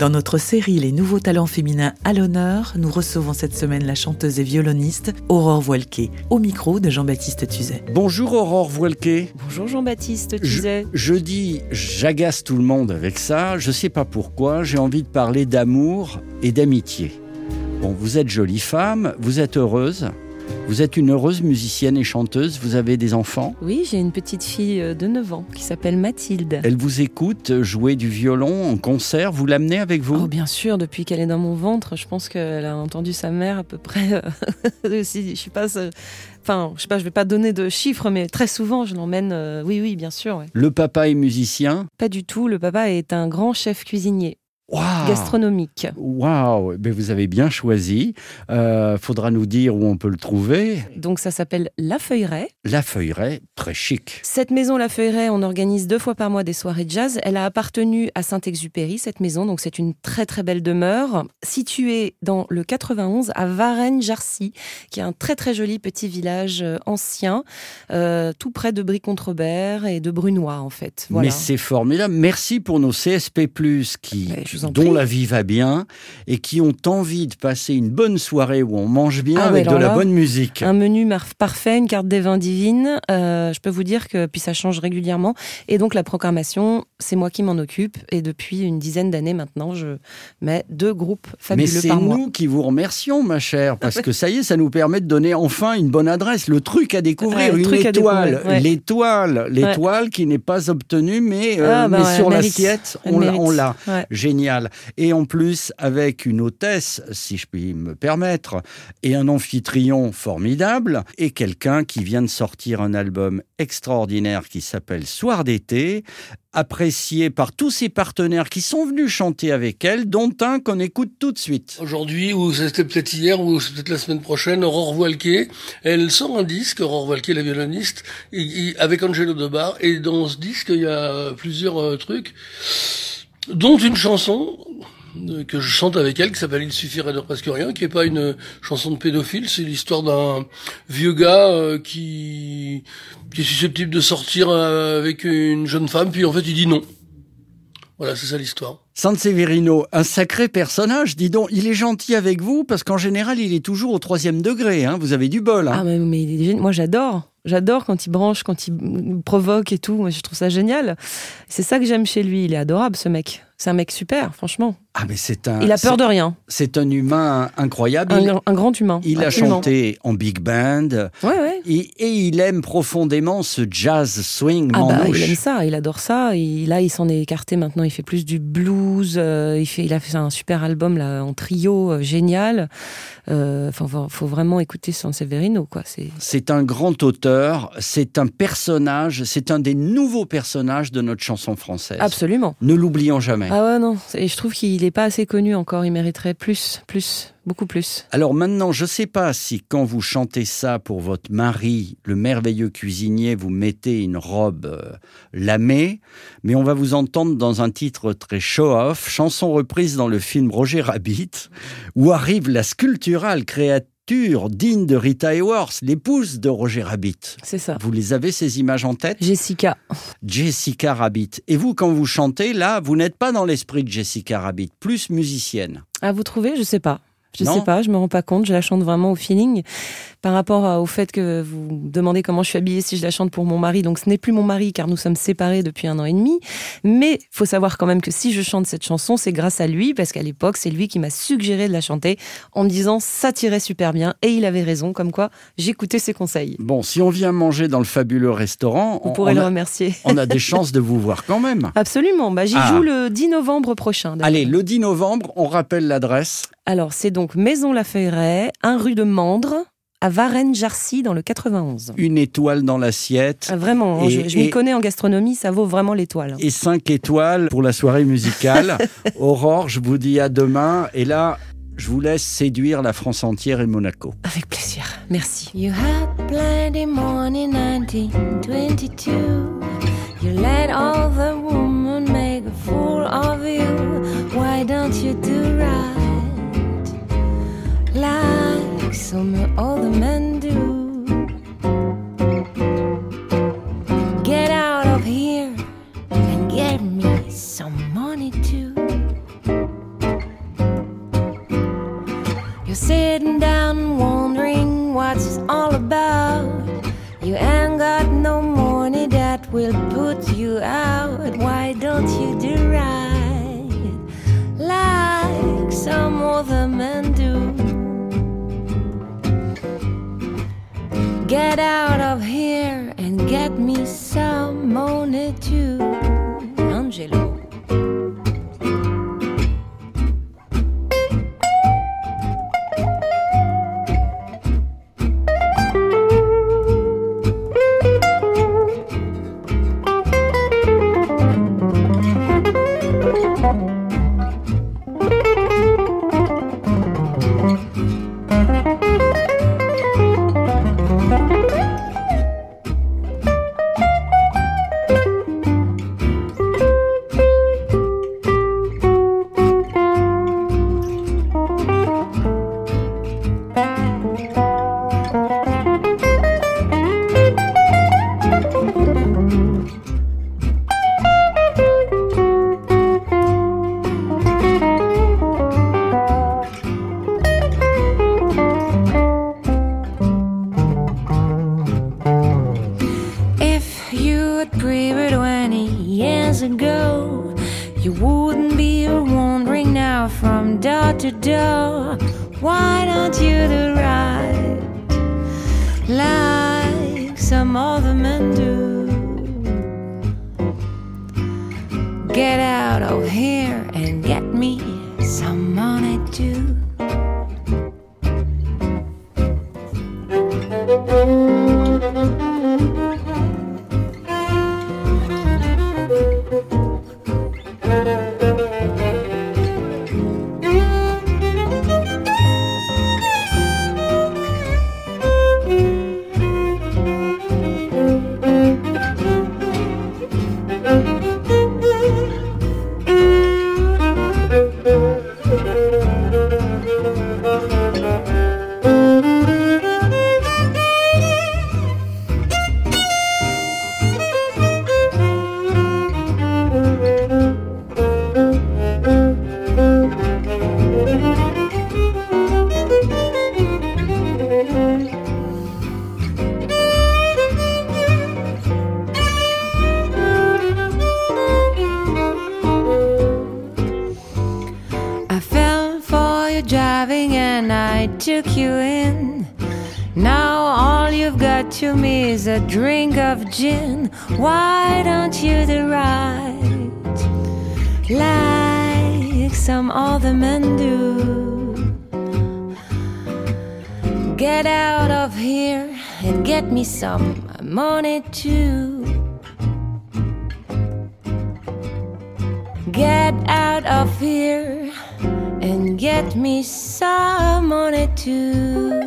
Dans notre série Les nouveaux talents féminins à l'honneur, nous recevons cette semaine la chanteuse et violoniste Aurore Voilquet, au micro de Jean-Baptiste Tuzet. Bonjour Aurore Voilquet. Bonjour Jean-Baptiste, tu Je, dis, j'agace tout le monde avec ça. Je sais pas pourquoi. J'ai envie de parler d'amour et d'amitié. Bon, vous êtes jolie femme, vous êtes heureuse. Vous êtes une heureuse musicienne et chanteuse. Vous avez des enfants. Oui, j'ai une petite fille euh, de 9 ans qui s'appelle Mathilde. Elle vous écoute jouer du violon en concert. Vous l'amenez avec vous? Oh, bien sûr, depuis qu'elle est dans mon ventre, je pense qu'elle a entendu sa mère à peu près. euh, si, je sais pas, enfin, je sais pas, je vais pas donner de chiffres, mais très souvent, je l'emmène. euh, oui, oui, bien sûr. ouais. Le papa est musicien? Pas du tout. Le papa est un grand chef cuisinier Gastronomique. Waouh Vous avez bien choisi. Euh, faudra nous dire où on peut le trouver. Donc ça s'appelle La Feuilleraie. La feuilleraie, très chic. Cette maison, La Feuilleraie, on organise deux fois par mois des soirées de jazz. Elle a appartenu à Saint-Exupéry, cette maison, donc c'est une très très belle demeure, située dans le 91 à Varennes-Jarcy, qui est un très très joli petit village euh, ancien, euh, tout près de Brie-contre-Robert et de Brunois en fait. Voilà. Mais c'est formidable. Merci pour nos CSP+, qui, Mais dont la vie va bien et qui ont envie de passer une bonne soirée où on mange bien Ah ouais, avec de la là, bonne musique. Un menu parfait, une carte des vins divine. euh, je peux vous dire que puis ça change régulièrement. Et donc la programmation, c'est moi qui m'en occupe. Et depuis une dizaine d'années maintenant, je mets deux groupes Mais fabuleux c'est par mois. nous qui vous remercions, ma chère, parce que ça y est, ça nous permet de donner enfin une bonne adresse, le truc à découvrir, Ouais, une étoile, ouais. l'étoile, l'étoile qui n'est pas obtenue, mais, euh, Ah, bah mais sur l'assiette, on l'a- mérite. Et en plus, avec une hôtesse, si je puis me permettre, et un amphitryon formidable, et quelqu'un qui vient de sortir un album extraordinaire qui s'appelle Soir d'été, apprécié par tous ses partenaires qui sont venus chanter avec elle, dont un qu'on écoute tout de suite. Aujourd'hui, ou c'était peut-être hier, ou c'est peut-être la semaine prochaine, Aurore Voilquet, elle sort un disque, Aurore Voilquet, la violoniste, avec Angelo Debar, et dans ce disque, il y a plusieurs euh, trucs, dont une chanson euh, que je chante avec elle, qui s'appelle Il suffirait de presque rien, qui est pas une chanson de pédophile, c'est l'histoire d'un vieux gars euh, qui, qui est susceptible de sortir euh, avec une jeune femme, puis en fait il dit non. Voilà, c'est ça l'histoire. San Severino, un sacré personnage, dis donc, il est gentil avec vous parce qu'en général il est toujours au troisième degré, hein. vous avez du bol. hein. Ah, mais, mais il est génial. moi j'adore. J'adore quand il branche, quand il provoque et tout. Moi, je trouve ça génial. C'est ça que j'aime chez lui. Il est adorable, ce mec. C'est un mec super, franchement. Ah mais c'est un, Il a peur de rien. c'est un humain incroyable. Un, Il, grand- un grand humain. il a chanté en big band Ouais, ouais. et, et il aime profondément ce jazz swing Ah bah, il aime ça, il adore ça. Il, là, il s'en est écarté maintenant. Il fait plus du blues. euh, il, fait, il a fait un super album là en trio, euh, génial. Euh, faut, faut vraiment écouter San Severino, C'est un grand auteur, c'est un personnage, c'est un des nouveaux personnages de notre chanson française. absolument. Ne l'oublions jamais. Ah ouais, non. Et je trouve qu'il n'est pas assez connu encore. Il mériterait plus, plus, beaucoup plus. Alors maintenant, je ne sais pas si quand vous chantez ça pour votre mari, le merveilleux cuisinier, vous mettez une robe euh, lamée, mais on va vous entendre dans un titre très show-off, chanson reprise dans le film Roger Rabbit, où arrive la sculpturale digne de Rita Hayworth, l'épouse de Roger Rabbit. C'est ça. Vous les avez ces images en tête? Jessica. Jessica Rabbit. Et vous, quand vous chantez, là, vous n'êtes pas dans l'esprit de Jessica Rabbit, plus musicienne. Ah, vous trouvez Je sais pas. Je Non. sais pas, je me rends pas compte, je la chante vraiment au feeling. Par rapport à- au fait que vous demandez comment je suis habillée si je la chante pour mon mari, donc ce n'est plus mon mari car nous sommes séparés depuis un an et demi. Mais faut savoir quand même que si je chante cette chanson, c'est grâce à lui parce qu'à l'époque, c'est lui qui m'a suggéré de la chanter en me disant ça tirait super bien et il avait raison, comme quoi j'écoutais ses conseils. Bon, si on vient manger dans le fabuleux restaurant, Vous on, pourrez on le a, remercier. on a des chances de vous voir quand même. Absolument, bah, j'y Ah. joue le 10 novembre prochain. Allez, le 10 novembre, on rappelle l'adresse. Alors, c'est donc Maison La Feuilleraie, 1 rue de Mandre, à Varennes-Jarcy, dans le 91. Une étoile dans l'assiette. Ah, vraiment, hein, Et- je, m'y connais en gastronomie, ça vaut vraiment l'étoile. Et 5 étoiles pour la soirée musicale. Aurore, je vous dis à demain. Et là, Je vous laisse séduire la France entière et Monaco. Avec plaisir. Merci. You had plenty morning 1922. You let all the women make a fool of you. You're sitting down wondering what's all about. You ain't got no money that will put you out. Why don't you do right like some other men do? Get out of here and get me some money too, Angelo. Wouldn't be wandering now from door to door. Why don't you do right like some other men do? Get out of here and get me some money too. Took you in. Now all you've got to me is a drink of gin. Why don't you do like some other men do? Get out of here and get me some money too. Get out of here get me some money too.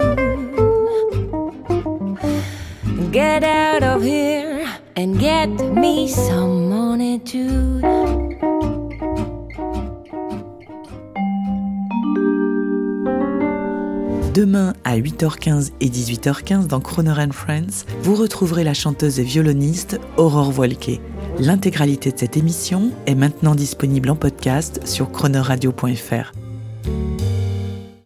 Get out of here and get me some money too. Demain à 8h15 et 18h15 dans Croner and Friends, vous retrouverez la chanteuse et violoniste Aurore Voilquet. L'intégralité de cette émission est maintenant disponible en podcast sur chronoradio.fr.